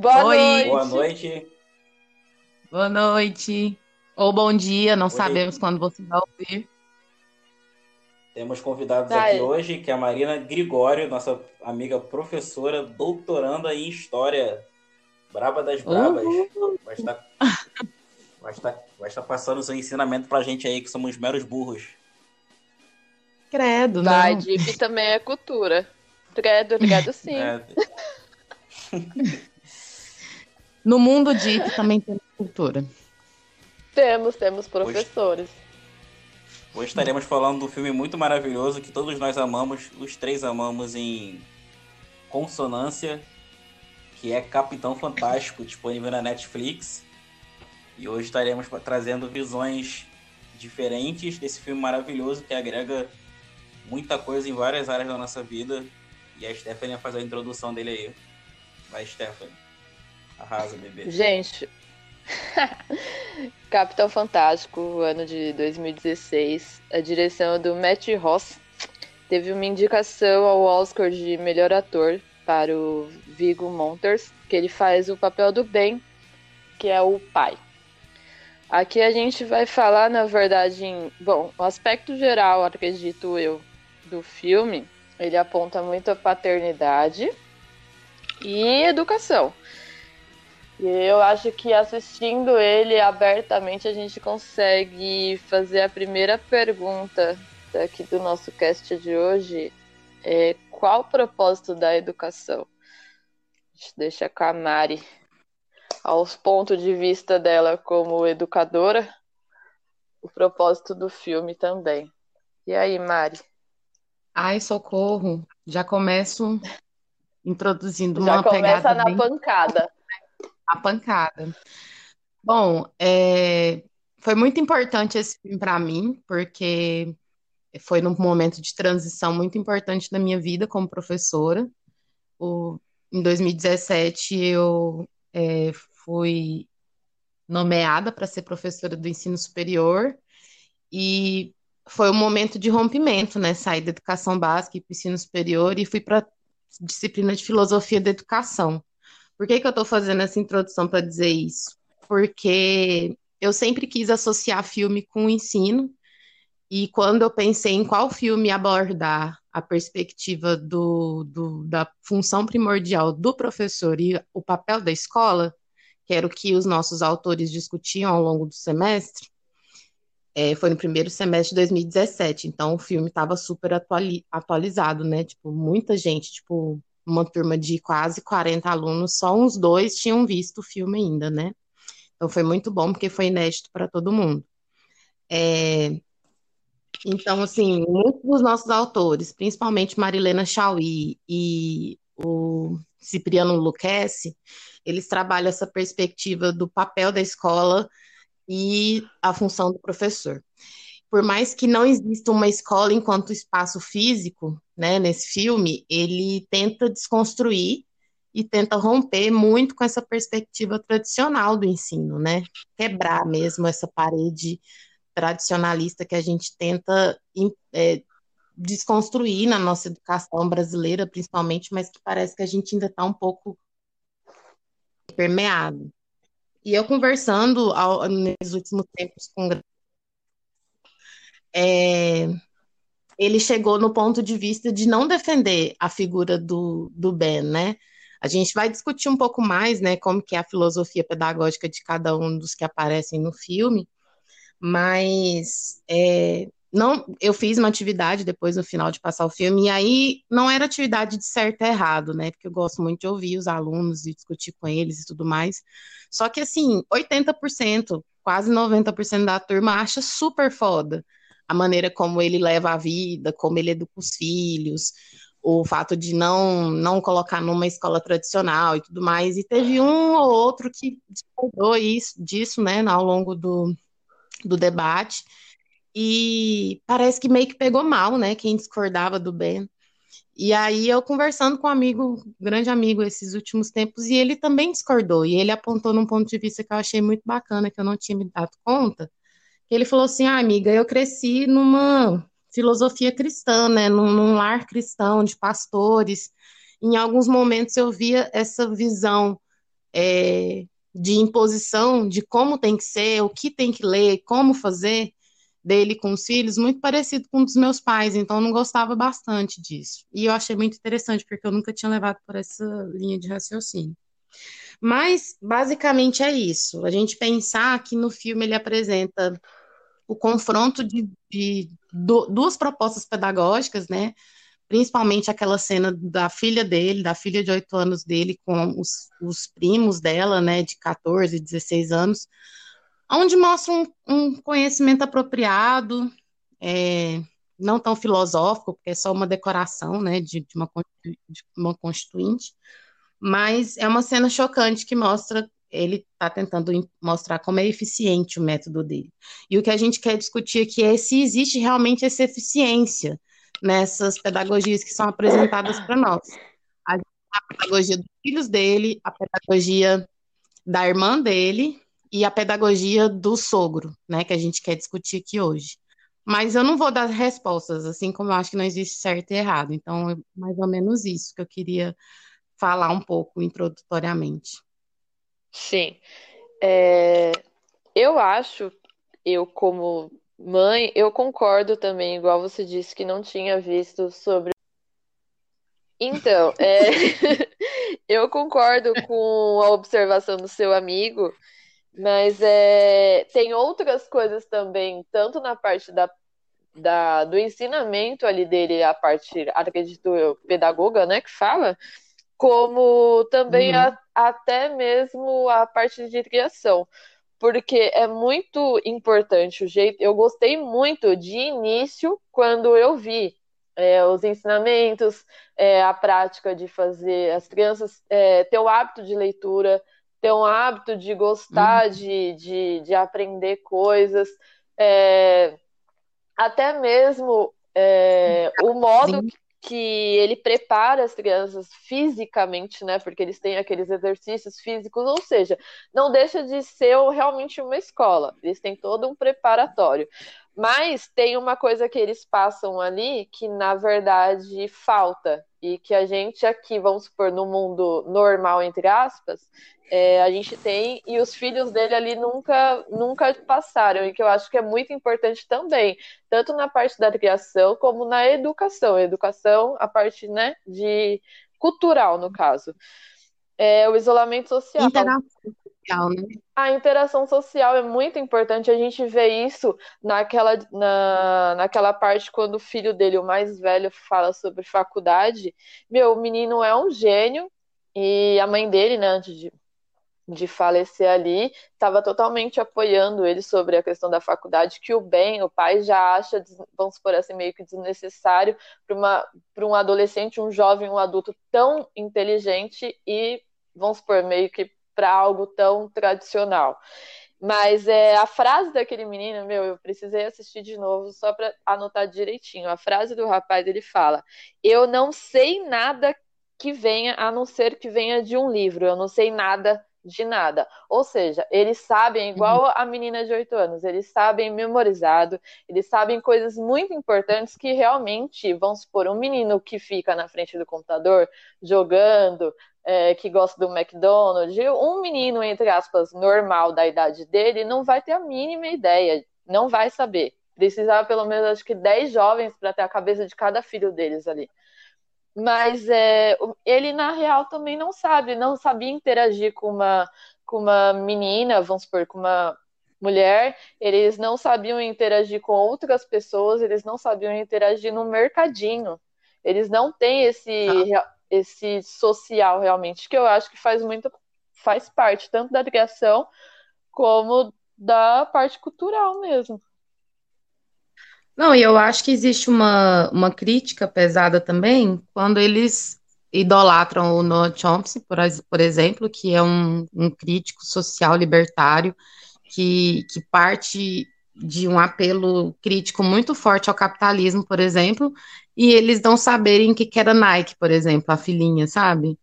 Boa Oi. noite. Boa noite. Boa noite. Ou bom dia, não Oi. sabemos quando você vai ouvir. Temos convidados Vai. aqui hoje, que é a Marina Gregório, nossa amiga professora, doutoranda em História. Braba das Brabas. Uhul. Vai estar, vai, estar, vai estar passando o seu ensinamento pra gente aí, que somos meros burros. Credo, não. Jeep também é cultura. Credo, ligado sim. É, No mundo deep também tem cultura. Temos, temos professores. hoje estaremos falando do filme muito maravilhoso que todos nós amamos, os três amamos em consonância, que é Capitão Fantástico, disponível na Netflix. E hoje estaremos trazendo visões diferentes desse filme maravilhoso que agrega muita coisa em várias áreas da nossa vida. E a Stephanie vai fazer a introdução dele aí. Vai, Stephanie. Arrasa, bebê. Gente, Capitão Fantástico, ano de 2016. A direção é do Matt Ross. Teve uma indicação ao Oscar de melhor ator para o Viggo Monters, que ele faz o papel do Ben, que é o pai. Aqui a gente vai falar, na verdade, em. Bom, o aspecto geral, acredito eu, do filme, ele aponta muito a paternidade e educação. E eu acho que assistindo ele abertamente a gente consegue fazer a primeira pergunta daqui do nosso cast de hoje. É, qual o propósito da educação? A gente deixa com a Mari aos pontos de vista dela como educadora, o propósito do filme também. E aí, Mari? Ai, socorro. Já começo introduzindo Já uma começa pegada na bem pancada. A pancada. Bom, é, foi muito importante esse filme para mim, porque foi num momento de transição muito importante da minha vida como professora. O- em 2017, eu é, fui nomeada para ser professora do ensino superior e foi um momento de rompimento, né? Saí da educação básica e para o ensino superior e fui para disciplina de filosofia da educação. Por que que eu estou fazendo essa introdução para dizer isso? Porque eu sempre quis associar filme com o ensino, e quando eu pensei em qual filme abordar a perspectiva do, do- da função primordial do professor e o papel da escola, que era o que os nossos autores discutiam ao longo do semestre, é, foi no primeiro semestre de 2017, então o filme estava super atuali- atualizado, né? Tipo, muita gente, tipo, uma turma de quase 40 alunos, só uns dois tinham visto o filme ainda, né? Então foi muito bom, porque foi inédito para todo mundo. É, então, assim, muitos dos nossos autores, principalmente Marilena Chauí e o Cipriano Lucchesi, eles trabalham essa perspectiva do papel da escola e a função do professor. Por mais que não exista uma escola enquanto espaço físico, né, nesse filme, ele tenta desconstruir e tenta romper muito com essa perspectiva tradicional do ensino, né? Quebrar mesmo essa parede tradicionalista que a gente tenta é, desconstruir na nossa educação brasileira, principalmente, mas que parece que a gente ainda está um pouco permeado. E eu conversando ao, nesses últimos tempos com é, ele chegou no ponto de vista de não defender a figura do, do Ben, né? A gente vai discutir um pouco mais, né, como que é a filosofia pedagógica de cada um dos que aparecem no filme, mas é, não, eu fiz uma atividade depois no final de passar o filme, e aí não era atividade de certo e errado, né? Porque eu gosto muito de ouvir os alunos e discutir com eles e tudo mais. Só que assim, 80%, quase 90% da turma acha super foda a maneira como ele leva a vida, como ele educa os filhos, o fato de não não colocar numa escola tradicional e tudo mais. E teve um ou outro que discordou isso, disso, né, ao longo do, do debate. E parece que meio que pegou mal, né, quem discordava do Ben. E aí eu conversando com um amigo, grande amigo esses últimos tempos, e ele também discordou. E ele apontou num ponto de vista que eu achei muito bacana, que eu não tinha me dado conta. Ele falou assim: ah, amiga, eu cresci numa filosofia cristã, né, num, num lar cristão de pastores. Em alguns momentos eu via essa visão é, de imposição de como tem que ser, o que tem que ler, como fazer dele com os filhos, muito parecido com um dos meus pais, então eu não gostava bastante disso. E eu achei muito interessante, porque eu nunca tinha levado por essa linha de raciocínio. Mas, basicamente, é isso. A gente pensar que no filme ele apresenta o confronto de, de duas propostas pedagógicas, né? Principalmente aquela cena da filha dele, da filha de oito anos dele, com os, os primos dela, né, de 14, 16 anos, onde mostra um, um conhecimento apropriado, é, não tão filosófico, porque é só uma decoração, né, de, de, uma, de uma constituinte, mas é uma cena chocante que mostra ele está tentando mostrar como é eficiente o método dele. E o que a gente quer discutir aqui é se existe realmente essa eficiência nessas pedagogias que são apresentadas para nós. A, a pedagogia dos filhos dele, a pedagogia da irmã dele e a pedagogia do sogro, né, que a gente quer discutir aqui hoje. Mas eu não vou dar respostas, assim como eu acho que não existe certo e errado. Então, é mais ou menos isso que eu queria falar um pouco introdutoriamente. Sim. É, eu acho, eu como mãe, eu concordo também, igual você disse que não tinha visto sobre. Então, é, eu concordo com a observação do seu amigo, mas é, tem outras coisas também, tanto na parte da, da, do ensinamento ali dele, a parte, acredito eu, pedagoga, né, que fala, como também uhum. a, até mesmo a parte de criação. Porque é muito importante o jeito. Eu gostei muito de início quando eu vi é, os ensinamentos, é, a prática de fazer as crianças é, ter o hábito de leitura, ter um hábito de gostar uhum. de, de, de, aprender coisas, é, até mesmo é, o modo Sim que ele prepara as crianças fisicamente, né? Porque eles têm aqueles exercícios físicos, ou seja, não deixa de ser realmente uma escola. Eles têm todo um preparatório. Mas tem uma coisa que eles passam ali que, na verdade, falta. E que a gente aqui, vamos supor, no mundo normal, entre aspas, é, a gente tem, e os filhos dele ali nunca, nunca passaram, e que eu acho que é muito importante também, tanto na parte da criação como na educação. educação, a parte né, de cultural, no caso. É, o isolamento social. Interação social, né? A interação social é muito importante. A gente vê isso naquela, na, naquela parte quando o filho dele, o mais velho, fala sobre faculdade. Meu, o menino é um gênio, e a mãe dele, né, antes de de falecer ali, estava totalmente apoiando ele sobre a questão da faculdade, que o bem, o pai já acha, vamos supor assim, meio que desnecessário para um adolescente, um jovem, um adulto tão inteligente e, vamos supor, meio que para algo tão tradicional. Mas é, a frase daquele menino, meu, eu precisei assistir de novo só para anotar direitinho. A frase do rapaz, ele fala: Eu não sei nada que venha, a não ser que venha de um livro. Eu não sei nada de nada. Ou seja, eles sabem, igual a menina de 8 anos, eles sabem memorizado, eles sabem coisas muito importantes que realmente, vamos supor, um menino que fica na frente do computador jogando, é, que gosta do McDonald's, um menino, entre aspas, normal da idade dele, não vai ter a mínima ideia, não vai saber. Precisava pelo menos, acho que 10 jovens para ter a cabeça de cada filho deles ali. Mas é, ele, na real, também não sabe, não sabia interagir com uma, com uma menina, vamos supor, com uma mulher, eles não sabiam interagir com outras pessoas, eles não sabiam interagir no mercadinho. Eles não têm esse, ah. Esse social realmente, que eu acho que faz muito, faz parte tanto da criação como da parte cultural mesmo. Não, e eu acho que existe uma, uma crítica pesada também quando eles idolatram o Noam Chomsky, por, por exemplo, que é um, um crítico social libertário que, que parte de um apelo crítico muito forte ao capitalismo, por exemplo, e eles não saberem o que era Nike, por exemplo, a filhinha, sabe?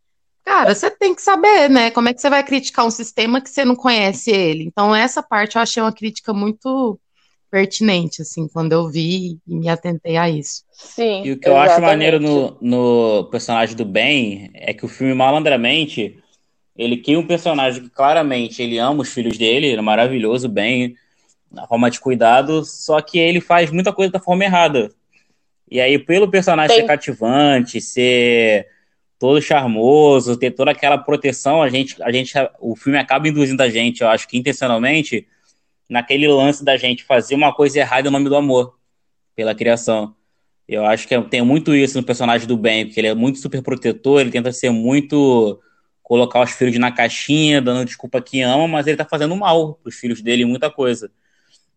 Cara, você tem que saber, né? Como é que você vai criticar um sistema que você não conhece ele? Então, essa parte eu achei uma crítica muito pertinente, assim, quando eu vi e me atentei a isso. Sim. E o que eu acho maneiro no, no personagem do Ben é que o filme, malandramente, ele cria um personagem que claramente ele ama os filhos dele, ele é maravilhoso, bem, na forma de cuidado, só que ele faz muita coisa da forma errada. E aí, pelo personagem Sim. ser cativante, ser todo charmoso, ter toda aquela proteção, a gente, a gente, o filme acaba induzindo a gente, eu acho que intencionalmente, naquele lance da gente fazer uma coisa errada em nome do amor, pela criação. Eu acho que tem muito isso no personagem do Ben, porque ele é muito super protetor, ele tenta ser muito colocar os filhos na caixinha, dando desculpa que ama, mas ele tá fazendo mal pros filhos dele muita coisa.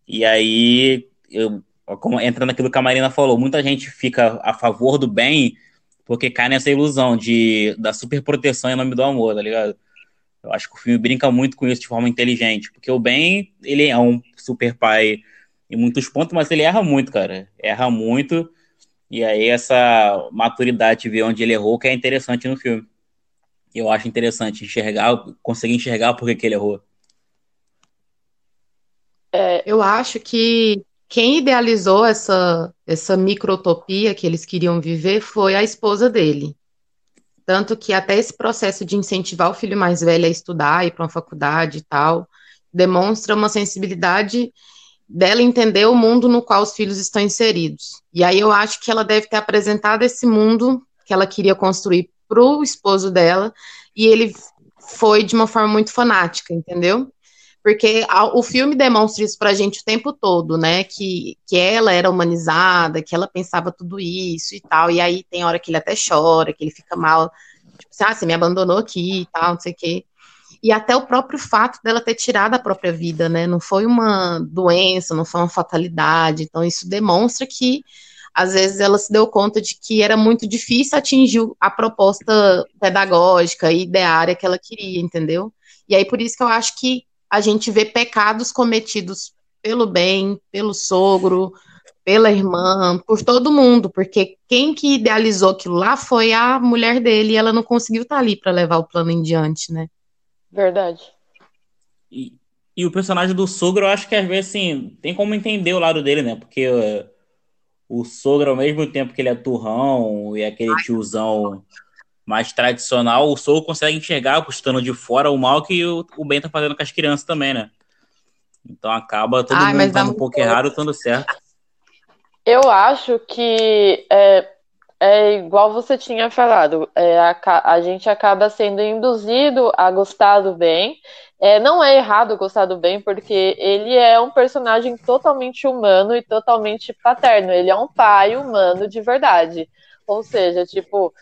E aí, eu, como, entra naquilo que a Marina falou, muita gente fica a favor do bem porque cai nessa ilusão de da super proteção em nome do amor, tá ligado? Eu acho que o filme brinca muito com isso de forma inteligente, porque o Ben, ele é um super pai em muitos pontos, mas ele erra muito, cara. Erra muito. E aí essa maturidade de ver onde ele errou que é interessante no filme. Eu acho interessante enxergar, conseguir enxergar por que ele errou. É, eu acho que quem idealizou essa, essa microtopia que eles queriam viver foi a esposa dele. Tanto que até esse processo de incentivar o filho mais velho a estudar, ir para uma faculdade e tal, demonstra uma sensibilidade dela entender o mundo no qual os filhos estão inseridos. E aí eu acho que ela deve ter apresentado esse mundo que ela queria construir para o esposo dela, e ele foi de uma forma muito fanática, entendeu? Porque o filme demonstra isso pra gente o tempo todo, né? Que, que ela era humanizada, que ela pensava tudo isso e tal. E aí tem hora que ele até chora, que ele fica mal, tipo assim, ah, você me abandonou aqui e tal, não sei o quê. E até o próprio fato dela ter tirado a própria vida, né? Não foi uma doença, não foi uma fatalidade. Então, isso demonstra que às vezes ela se deu conta de que era muito difícil atingir a proposta pedagógica e ideária que ela queria, entendeu? E aí por isso que eu acho que a gente vê pecados cometidos pelo bem, pelo sogro, pela irmã, por todo mundo, porque quem que idealizou aquilo lá foi a mulher dele e ela não conseguiu estar tá ali para levar o plano em diante, né? Verdade. E, e, o personagem do sogro, eu acho que às vezes assim, tem como entender o lado dele, né? Porque uh, o sogro, ao mesmo tempo que ele é turrão e é aquele tiozão mais tradicional, o Soul consegue enxergar, estando de fora, o mal que o, o Ben tá fazendo com as crianças também, né? Então acaba todo Ai, mundo estando um pouco errado, estando certo. Eu acho que é, é igual você tinha falado, é, a, a, gente acaba sendo induzido a gostar do bem. É, não é errado gostar do bem, porque ele é um personagem totalmente humano e totalmente paterno. Ele é um pai humano de verdade. Ou seja, tipo,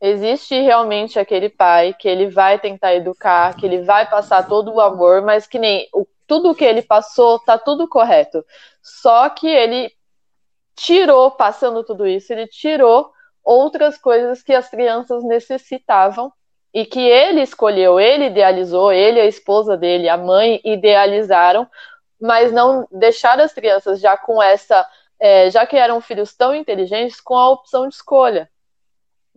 existe realmente aquele pai que ele vai tentar educar, que ele vai passar todo o amor, mas que nem o, tudo que ele passou tá tudo correto. Só que ele tirou, passando tudo isso, ele tirou outras coisas que as crianças necessitavam e que ele escolheu, ele idealizou, ele, a esposa dele, a mãe idealizaram, mas não deixar as crianças já com essa, é, já que eram filhos tão inteligentes, com a opção de escolha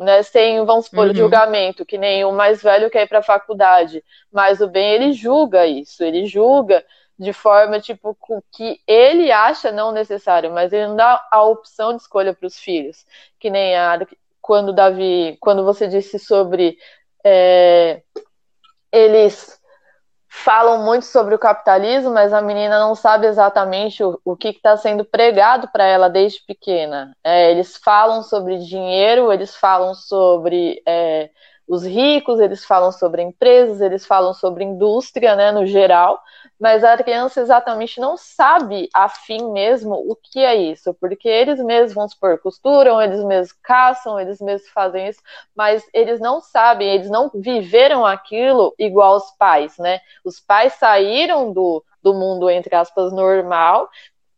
né, sem, vamos supor, uhum. julgamento, que nem o mais velho quer ir para a faculdade, mas o bem ele julga isso, ele julga de forma tipo que ele acha não necessário, mas ele não dá a opção de escolha para os filhos, que nem a quando Davi, quando você disse sobre é, eles falam muito sobre o capitalismo, mas a menina não sabe exatamente o, o que está sendo pregado para ela desde pequena. É, eles falam sobre dinheiro, eles falam sobre é, os ricos, eles falam sobre empresas, eles falam sobre indústria, né, no geral, mas a criança exatamente não sabe a fim mesmo o que é isso, porque eles mesmos, vão supor, costuram, eles mesmos caçam, eles mesmos fazem isso, mas eles não sabem, eles não viveram aquilo igual os pais, né? Os pais saíram do, do mundo, entre aspas, normal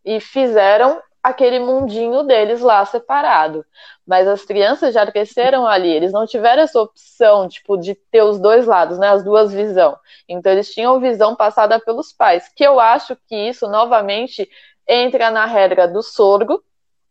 e fizeram aquele mundinho deles lá separado. Mas as crianças já cresceram ali, eles não tiveram essa opção, tipo, de ter os dois lados, né, as duas visões. Então eles tinham visão passada pelos pais, que eu acho que isso novamente entra na regra do sorgo,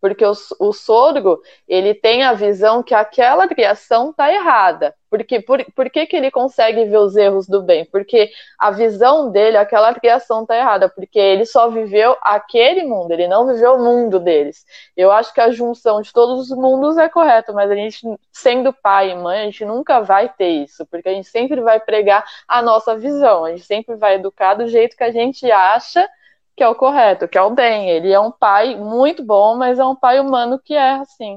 porque o, o sogro, ele tem a visão que aquela criação está errada. Porque, por, por que, que ele consegue ver os erros do bem? Porque a visão dele, aquela criação está errada, porque ele só viveu aquele mundo, ele não viveu o mundo deles. Eu acho que a junção de todos os mundos é correta, mas a gente, sendo pai e mãe, a gente nunca vai ter isso, porque a gente sempre vai pregar a nossa visão, a gente sempre vai educar do jeito que a gente acha que é o correto, que é o bem. Ele é um pai muito bom, mas é um pai humano que erra, assim.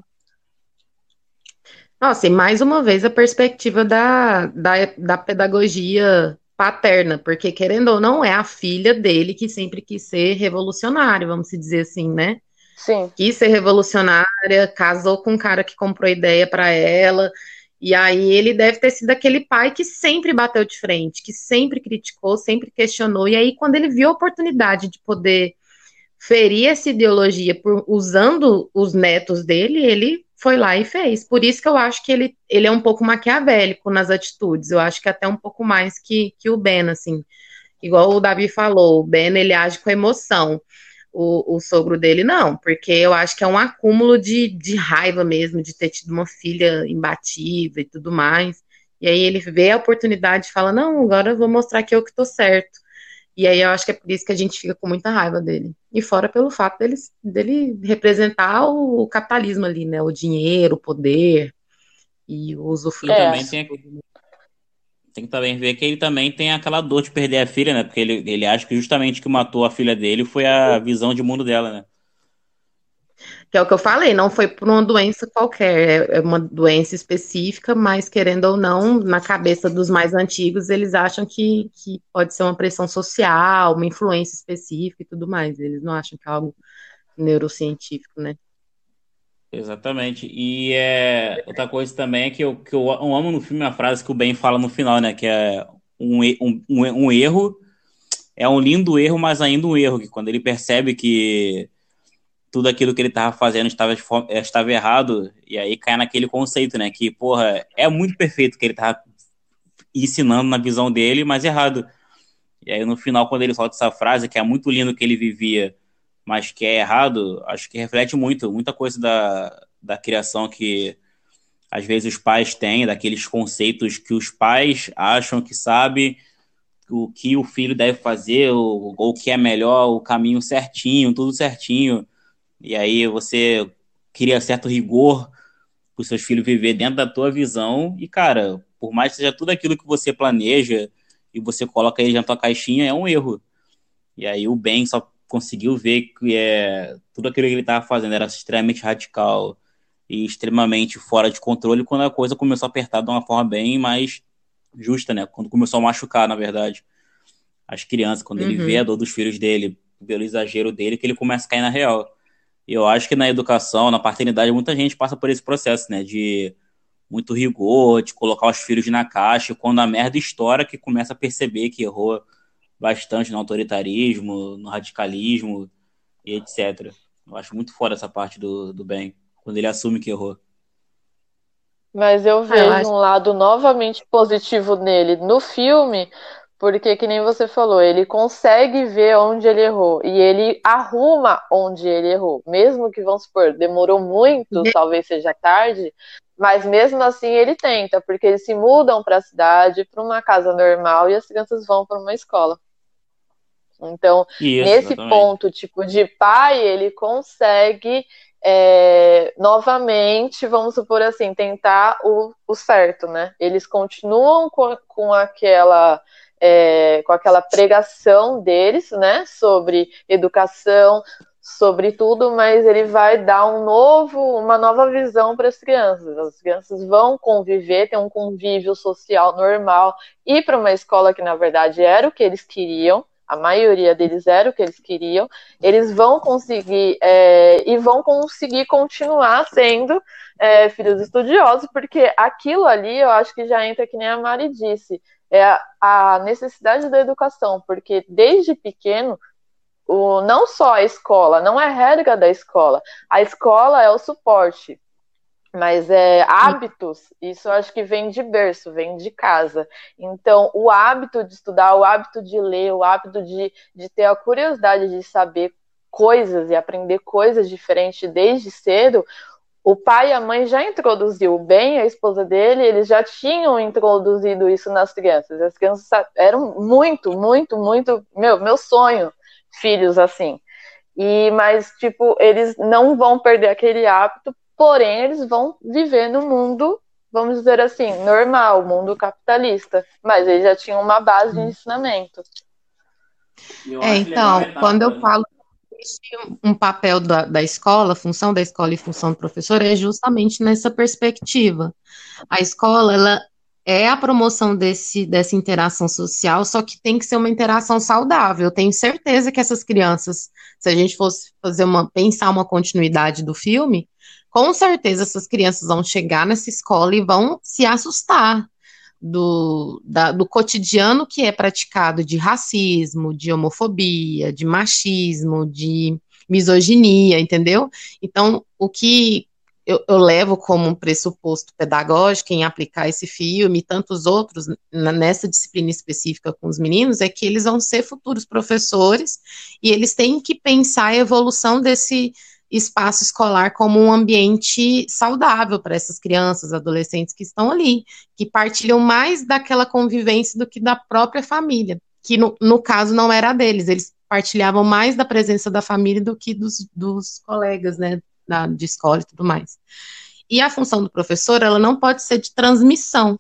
Nossa, e mais uma vez a perspectiva da, da, da pedagogia paterna, porque querendo ou não, é a filha dele que sempre quis ser revolucionário, vamos dizer assim, né? Sim. Quis ser revolucionária, casou com um cara que comprou ideia para ela, e aí ele deve ter sido aquele pai que sempre bateu de frente, que sempre criticou, sempre questionou, e aí quando ele viu a oportunidade de poder ferir essa ideologia por, usando os netos dele, ele foi lá e fez. Por isso que eu acho que ele, ele é um pouco maquiavélico nas atitudes. Eu acho que até um pouco mais que, que o Ben, assim. Igual o Davi falou, o Ben, ele age com emoção. O, o sogro dele não, porque eu acho que é um acúmulo de, de raiva mesmo, de ter tido uma filha imbatível e tudo mais. E aí ele vê a oportunidade e fala, não, agora eu vou mostrar que eu que tô certo. E aí eu acho que é por isso que a gente fica com muita raiva dele. E fora pelo fato dele, dele representar o capitalismo ali, né? O dinheiro, o poder e o usufruto. É. Também tem, tem que também ver que ele também tem aquela dor de perder a filha, né? Porque ele, ele acha que justamente o que matou a filha dele foi a visão de mundo dela, né? Que é o que eu falei, não foi por uma doença qualquer, é, é uma doença específica, mas querendo ou não, na cabeça dos mais antigos, eles acham que, que pode ser uma pressão social, uma influência específica e tudo mais. Eles não acham que é algo neurocientífico, né? Exatamente. E é, outra coisa também é que eu, que eu amo no filme a frase que o Ben fala no final, né? Que é um, um, um erro, é um lindo erro, mas ainda um erro, que quando ele percebe que tudo aquilo que ele estava fazendo estava, estava errado, e aí cai naquele conceito, né? Que, porra, é muito perfeito que ele estava ensinando na visão dele, mas errado. E aí no final, quando ele solta essa frase, que é muito lindo que ele vivia, mas que é errado, acho que reflete muito, muita coisa da, da criação que às vezes os pais têm, daqueles conceitos que os pais acham que sabem o que o filho deve fazer, ou o que é melhor, o caminho certinho, tudo certinho e aí você cria certo rigor para os seus filhos viver dentro da tua visão. E, cara, por mais que seja tudo aquilo que você planeja e você coloca ele na tua caixinha, é um erro. E aí o Ben só conseguiu ver que é, tudo aquilo que ele estava fazendo era extremamente radical e extremamente fora de controle quando a coisa começou a apertar de uma forma bem mais justa, né? Quando começou a machucar, na verdade, as crianças, quando uhum. ele vê a dor dos filhos dele, pelo exagero dele, que ele começa a cair na real. E eu acho que na educação, na paternidade, muita gente passa por esse processo, né? De muito rigor, de colocar os filhos na caixa, quando a merda estoura, que começa a perceber que errou bastante no autoritarismo, no radicalismo e etc. Eu acho muito fora essa parte do, do bem, quando ele assume que errou. Mas eu vejo ah, eu acho... um lado novamente positivo nele no filme, porque, que nem você falou, ele consegue ver onde ele errou e ele arruma onde ele errou. Mesmo que, vamos supor, demorou muito, talvez seja tarde, mas mesmo assim ele tenta, porque eles se mudam para a cidade, para uma casa normal e as crianças vão para uma escola. Então, Isso, nesse exatamente. ponto, tipo, de pai, ele consegue é, novamente, vamos supor assim, tentar o, o certo, né? Eles continuam com, com aquela é, com aquela pregação deles, né, sobre educação, sobre tudo, mas ele vai dar um novo, uma nova visão para as crianças. As crianças vão conviver, ter um convívio social normal, ir para uma escola que na verdade era o que eles queriam. A maioria deles era o que eles queriam. Eles vão conseguir é, e vão conseguir continuar sendo é, filhos estudiosos, porque aquilo ali eu acho que já entra que nem a Mari disse é a necessidade da educação, porque desde pequeno, o, não só a escola, não é regra da escola, a escola é o suporte, mas é hábitos, isso eu acho que vem de berço, vem de casa. Então, o hábito de estudar, o hábito de ler, o hábito de, de ter a curiosidade de saber coisas e aprender coisas diferentes desde cedo, o pai e a mãe já introduziu bem a esposa dele, eles já tinham introduzido isso nas crianças. As crianças eram muito, muito, muito, meu, meu sonho, filhos assim. E mas tipo, eles não vão perder aquele hábito, porém eles vão viver no mundo, vamos dizer assim, normal, mundo capitalista, mas eles já tinham uma base de ensinamento. É, então, quando eu falo um papel da, da escola, função da escola e função do professor é justamente nessa perspectiva. A escola, ela é a promoção desse, dessa interação social, só que tem que ser uma interação saudável. Eu tenho certeza que essas crianças, se a gente fosse fazer uma, pensar uma continuidade do filme, com certeza essas crianças vão chegar nessa escola e vão se assustar do, da, do cotidiano que é praticado de racismo, de homofobia, de machismo, de misoginia, entendeu? Então, o que eu, eu, levo como um pressuposto pedagógico em aplicar esse filme e tantos outros nessa disciplina específica com os meninos é que eles vão ser futuros professores e eles têm que pensar a evolução desse espaço escolar como um ambiente saudável para essas crianças, adolescentes que estão ali, que partilham mais daquela convivência do que da própria família, que no, no caso não era deles, eles partilhavam mais da presença da família do que dos, dos colegas, né, da, de escola e tudo mais. E a função do professor, ela não pode ser de transmissão,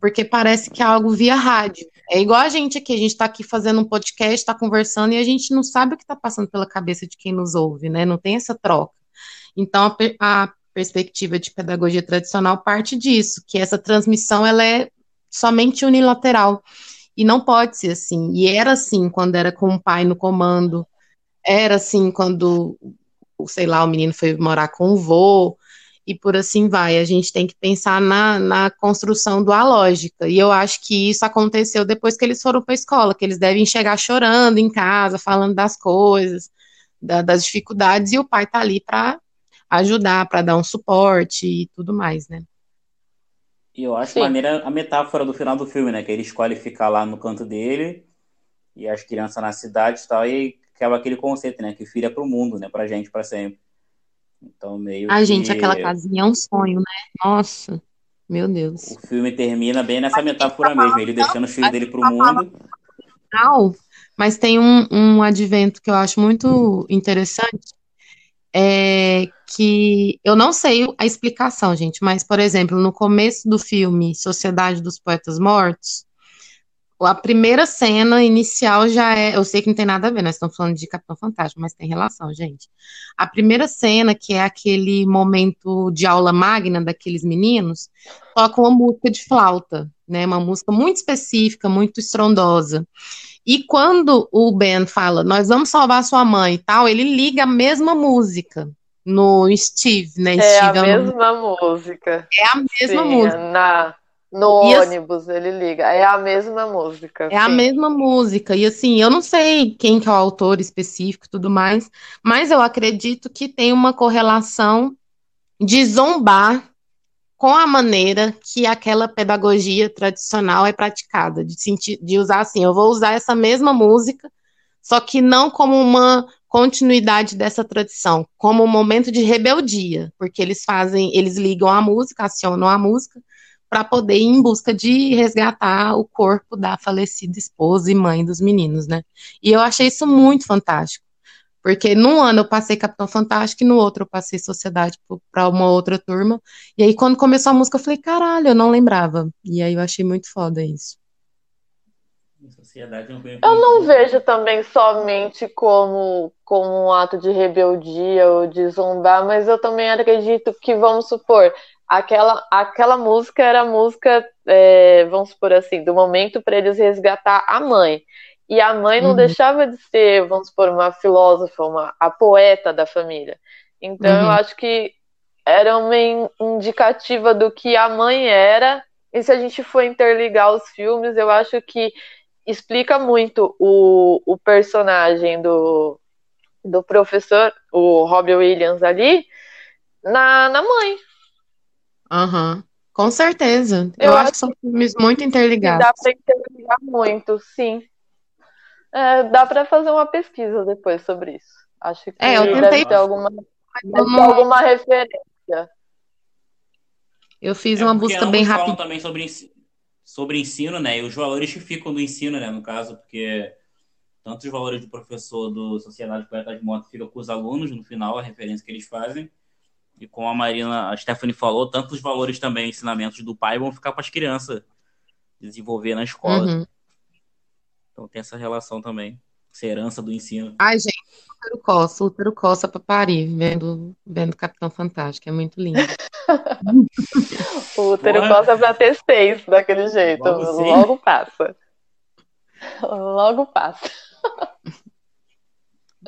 porque parece que é algo via rádio. É igual a gente aqui, a gente está aqui fazendo um podcast, está conversando e a gente não sabe o que está passando pela cabeça de quem nos ouve, né? Não tem essa troca. Então, a, a perspectiva de pedagogia tradicional parte disso, que essa transmissão ela é somente unilateral e não pode ser assim. E era assim quando era com o pai no comando, era assim quando, sei lá, o menino foi morar com o vô, e por assim vai. A gente tem que pensar na, na construção do a lógica. E eu acho que isso aconteceu depois que eles foram para a escola, que eles devem chegar chorando em casa, falando das coisas, da, das dificuldades, e o pai tá ali para ajudar, para dar um suporte e tudo mais, né? E eu acho Sim. maneira a metáfora do final do filme, né? Que ele escolhe ficar lá no canto dele e as crianças na cidade e tal, e acaba aquele conceito, né? Que filha para o mundo, né? Pra gente, para sempre. Então, meio A que... gente, aquela casinha é um sonho, né? Nossa, meu Deus. O filme termina bem nessa metáfora mesmo, ele deixando os filhos dele pro mundo. Não, mas tem um, um advento que eu acho muito interessante, é que eu não sei a explicação, gente, mas, por exemplo, no começo do filme Sociedade dos Poetas Mortos, a primeira cena inicial já é. Eu sei que não tem nada a ver, nós estamos falando de Capitão Fantástico, mas tem relação, gente. A primeira cena, que é aquele momento de aula magna daqueles meninos, toca uma música de flauta, né? Uma música muito específica, muito estrondosa. E quando o Ben fala, nós vamos salvar sua mãe e tal, ele liga a mesma música no Steve, né? É Steve a mesma música. É a mesma Sim, música. Na no e ônibus ele liga. É a mesma música. É sim. a mesma música. E assim, eu não sei quem que é o autor específico e tudo mais, mas eu acredito que tem uma correlação de zombar com a maneira que aquela pedagogia tradicional é praticada, de, sentir, de usar assim, eu vou usar essa mesma música, só que não como uma continuidade dessa tradição, como um momento de rebeldia, porque eles fazem, eles ligam a música, acionam a música, para poder ir em busca de resgatar o corpo da falecida esposa e mãe dos meninos, né? E eu achei isso muito fantástico. Porque num ano eu passei Capitão Fantástico e no outro eu passei Sociedade para uma outra turma. E aí quando começou a música eu falei, caralho, eu não lembrava. E aí eu achei muito foda isso. Eu não vejo também somente como, como um ato de rebeldia ou de zombar, mas eu também acredito que, vamos supor, aquela, aquela música era a música, é, vamos supor assim, do momento para eles resgatar a mãe. E a mãe não uhum. deixava de ser, vamos supor, uma filósofa, uma, a poeta da família. Então uhum. eu acho que era uma indicativa do que a mãe era. E se a gente for interligar os filmes, eu acho que explica muito o, o personagem do, do professor, o Robbie Williams ali, na, na mãe. Aham. Uhum. Com certeza. Eu, Eu acho, acho que são filmes muito interligados. Dá para interligar muito, sim. É, dá para fazer uma pesquisa depois sobre isso. Acho que É, eu deve tentei- ter alguma, deve ter não- alguma referência. Eu fiz É uma busca bem rápida. também sobre, sobre ensino, né? E os valores que ficam do ensino, né? No caso, porque tanto os valores do professor do Sociedade Poeta de Moto fica com os alunos no final, a referência que eles fazem. E como a Marina, a Stephanie falou, tanto os valores também, ensinamentos do pai vão ficar para as crianças desenvolver na escola. Uhum. Então tem essa relação também, essa herança do ensino. Ai, gente, útero coça, útero coça pra parir, vendo, vendo Capitão Fantástico, é muito lindo. O útero Porra. coça pra ter seis daquele jeito. Logo? Logo passa. Logo passa.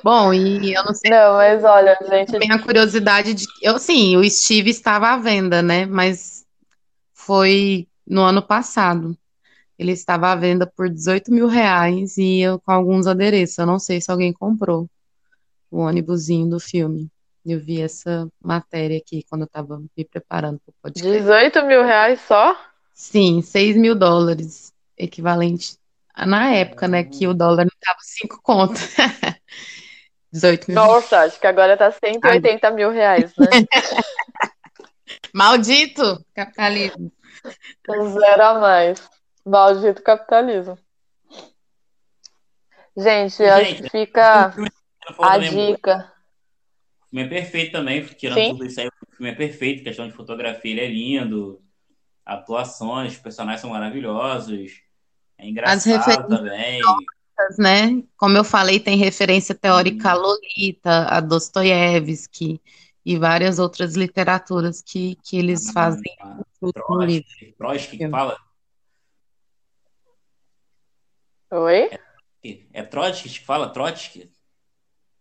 Bom, e eu não sei Não, mas olha, gente, Tenho a curiosidade de. Eu, sim, o Steve estava à venda, né? Mas foi no ano passado. Ele estava à venda por 18 mil reais e eu com alguns adereços. Eu não sei se alguém comprou o ônibusinho do filme. Eu vi essa matéria aqui quando eu estava me preparando para o podcast. 18 mil reais só? Sim, 6 mil dólares, equivalente. Na época, né, que o dólar não estava 5 conto. 18 mil. Nossa, acho que agora tá 180 mil reais, né? Maldito capitalismo. Zero a mais. Maldito capitalismo. Gente, acho Gente, que fica O filme que falou a também, o dica. filme é perfeito também, tirando Sim. tudo isso aí, o filme é perfeito, questão de fotografia, ele é lindo, atuações, os personagens são maravilhosos, é engraçado referências né? Como eu falei, tem referência teórica a Lolita, a Dostoiévski e várias outras literaturas que, que eles fazem Ah. Trotsky, Trotsky que fala? Oi? É Trotsky que fala? Trotsky?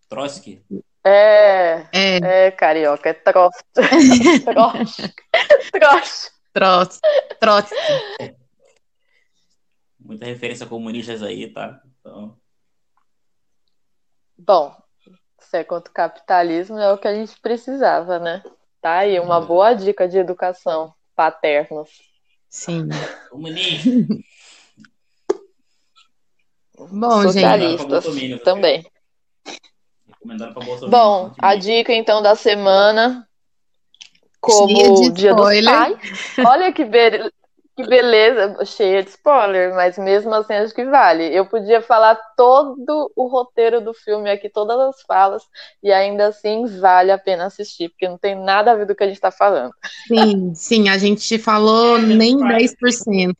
Trotsky? É, É, é carioca, é troço. Troço. Troço. Trots, Trotsky. Muita referência a comunistas aí, tá? Então, Bom, se é contra o capitalismo, é o que a gente precisava, né? Tá aí, uma boa dica de educação paternos. Sim. Bom, gente, Socialistas também. Recomendado pra Bolsonaro. Bom, a dica então da semana, como Cheia de Dia dos. Pais. Olha que, be- que beleza, cheia de spoiler, mas mesmo assim acho que vale. Eu podia falar todo o roteiro do filme aqui, todas as falas, e ainda assim vale a pena assistir, porque não tem nada a ver do que a gente tá falando. sim, sim, a gente falou nem 10%.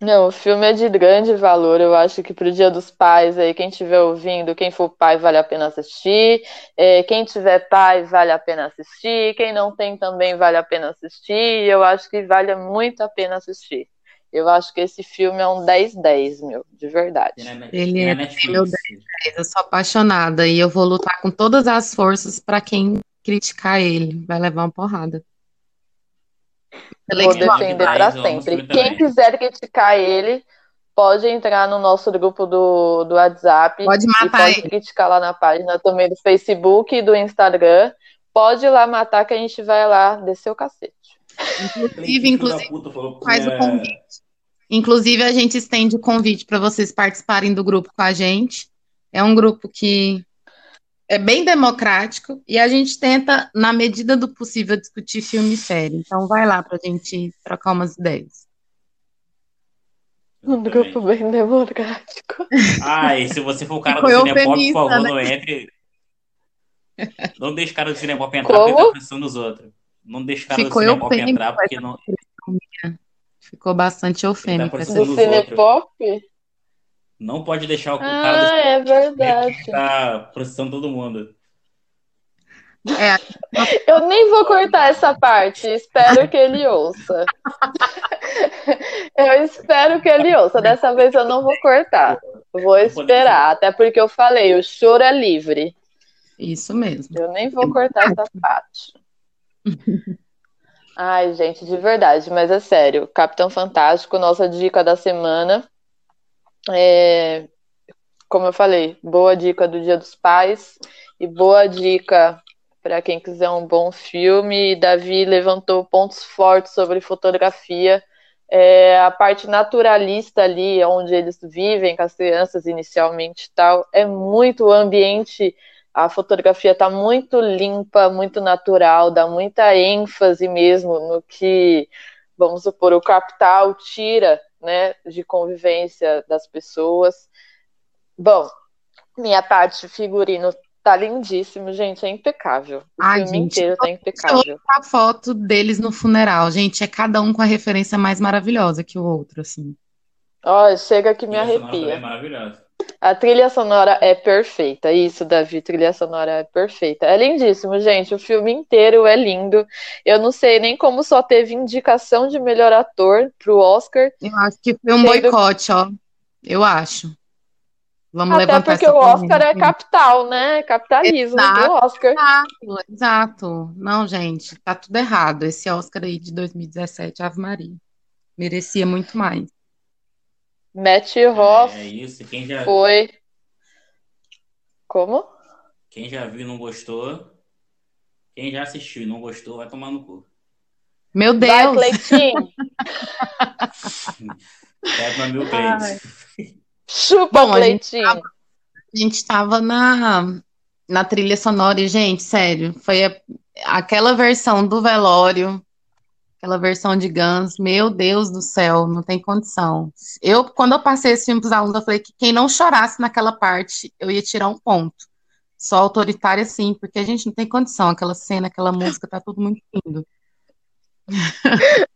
Não, o filme é de grande valor. Eu acho que pro Dia dos Pais aí, quem estiver ouvindo, quem for pai, vale a pena assistir. É, quem tiver pai, vale a pena assistir. Quem não tem também vale a pena assistir. E eu acho que vale muito a pena assistir. Eu acho que esse filme é um 10-10, meu, de verdade. Ele é é meu Eu sou apaixonada e eu vou lutar com todas as forças para quem criticar ele. Vai levar uma porrada. Vou defender esse sempre. Quem quiser criticar ele, pode entrar no nosso grupo do, do WhatsApp. Pode E matar pode ele. criticar lá na página também do Facebook e do Instagram. Pode ir lá matar que a gente vai lá descer o cacete. Inclusive, inclusive, faz o convite. Inclusive, a gente estende o convite para vocês participarem do grupo com a gente. É um grupo que é bem democrático e a gente tenta, na medida do possível, discutir filme e série. Então, vai lá para a gente trocar umas ideias. Um grupo bem democrático. Ah, e se você for o cara do Cinepop, por favor, né? não entre. Não deixe o cara do Cinepop entrar porque Como? tá pensando nos outros. Não deixe o cara Ficou do Cinepop entrar porque não. Ficou bastante eufêmico. tá essa parecendo- Do Nos outros. Não pode deixar o cara Ah, é verdade. ficar processando todo mundo. É, Eu nem vou cortar essa parte. Espero que ele ouça. Eu espero que ele ouça. Dessa vez eu não vou cortar. Vou esperar. Até porque eu falei, o choro é livre. isso mesmo. Eu nem vou cortar essa parte. Ai, gente, de verdade, mas é sério. Capitão Fantástico, nossa dica da semana. É, como eu falei, boa dica do Dia dos Pais e boa dica para quem quiser um bom filme. Davi levantou pontos fortes sobre fotografia. É, a parte naturalista ali, onde eles vivem com as crianças inicialmente tal, é muito ambiente, a fotografia está muito limpa, muito natural, dá muita ênfase mesmo no que, vamos supor, o capital tira né, de convivência das pessoas. Bom, minha parte de figurino tá lindíssimo, gente, é impecável. O Ai, filme gente, inteiro tá impecável. a foto deles no funeral, gente, é cada um com a referência mais maravilhosa que o outro, assim. Ó, chega que me também é arrepia. maravilhosa. A trilha sonora é perfeita. Isso, Davi, trilha sonora é perfeita. É lindíssimo, gente. O filme inteiro é lindo. Eu não sei nem como só teve indicação de melhor ator pro Oscar. Eu acho que foi um Sendo- boicote, ó. Eu acho. Vamos Até levantar porque o Oscar é capital, né? Capitalismo do Exato. Oscar. Exato, exato. Não, gente, tá tudo errado. Esse Oscar aí de 2017, Ave Maria. Merecia muito mais. Matt Hoff É isso. Quem já, foi. Como? quem já viu e não gostou, quem já assistiu e não gostou, vai tomar no cu. Meu Vai, Deus! Cleitinho. Pega mil clientes. Chupa, Bom, a gente Cleitinho. A gente tava na, na trilha sonora e, gente, sério, foi a- aquela versão do velório, aquela versão de Guns, meu Deus do céu, não tem condição. Eu, quando eu passei esse filme pros alunos, eu falei que quem não chorasse naquela parte, eu ia tirar um ponto. Só autoritária, sim, porque a gente não tem condição, aquela cena, aquela música, tá tudo muito lindo.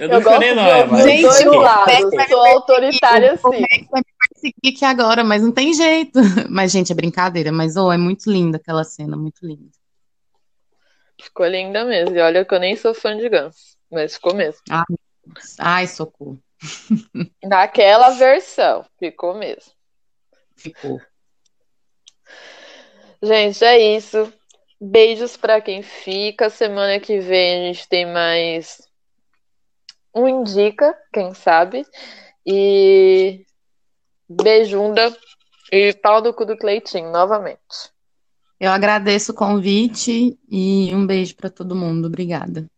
Eu não gosto chorei, de não, é, mas- os Gente, dois lados. Beck Sou autoritária, O sim. Vai me perseguir aqui agora, mas não tem jeito. Mas, gente, é brincadeira, mas, oh, é muito linda aquela cena, muito linda. Ficou linda mesmo. E olha que eu nem sou fã de Guns, mas ficou mesmo. Ai, socorro. Naquela versão, ficou mesmo. Ficou. Gente, é isso. Beijos pra quem fica. Semana que vem a gente tem mais um Indica, quem sabe. E beijunda e pau no cu do Cleitinho, novamente. Eu agradeço o convite e um beijo para todo mundo. Obrigada.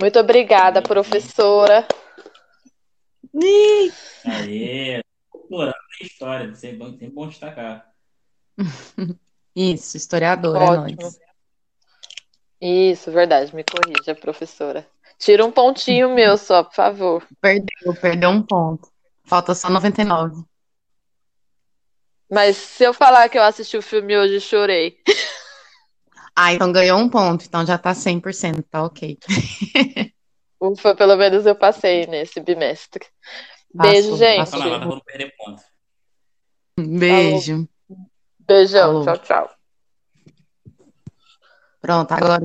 Muito obrigada, professora. Aê, doutorando em história, sempre bom, sempre bom destacar. Isso, historiadora, é Ótimo. nóis. Isso, verdade, me corrija, professora. Tira um pontinho meu só, por favor. Perdeu, perdeu um ponto. Falta só 99. Mas se eu falar que eu assisti o filme hoje e chorei. Ah, então ganhou um ponto, então já tá 100%, tá ok. Ufa, pelo menos eu passei nesse bimestre. Beijo, Passou, gente. Pra não perder ponto. Beijo. Beijão, Falou. tchau, tchau. Pronto, agora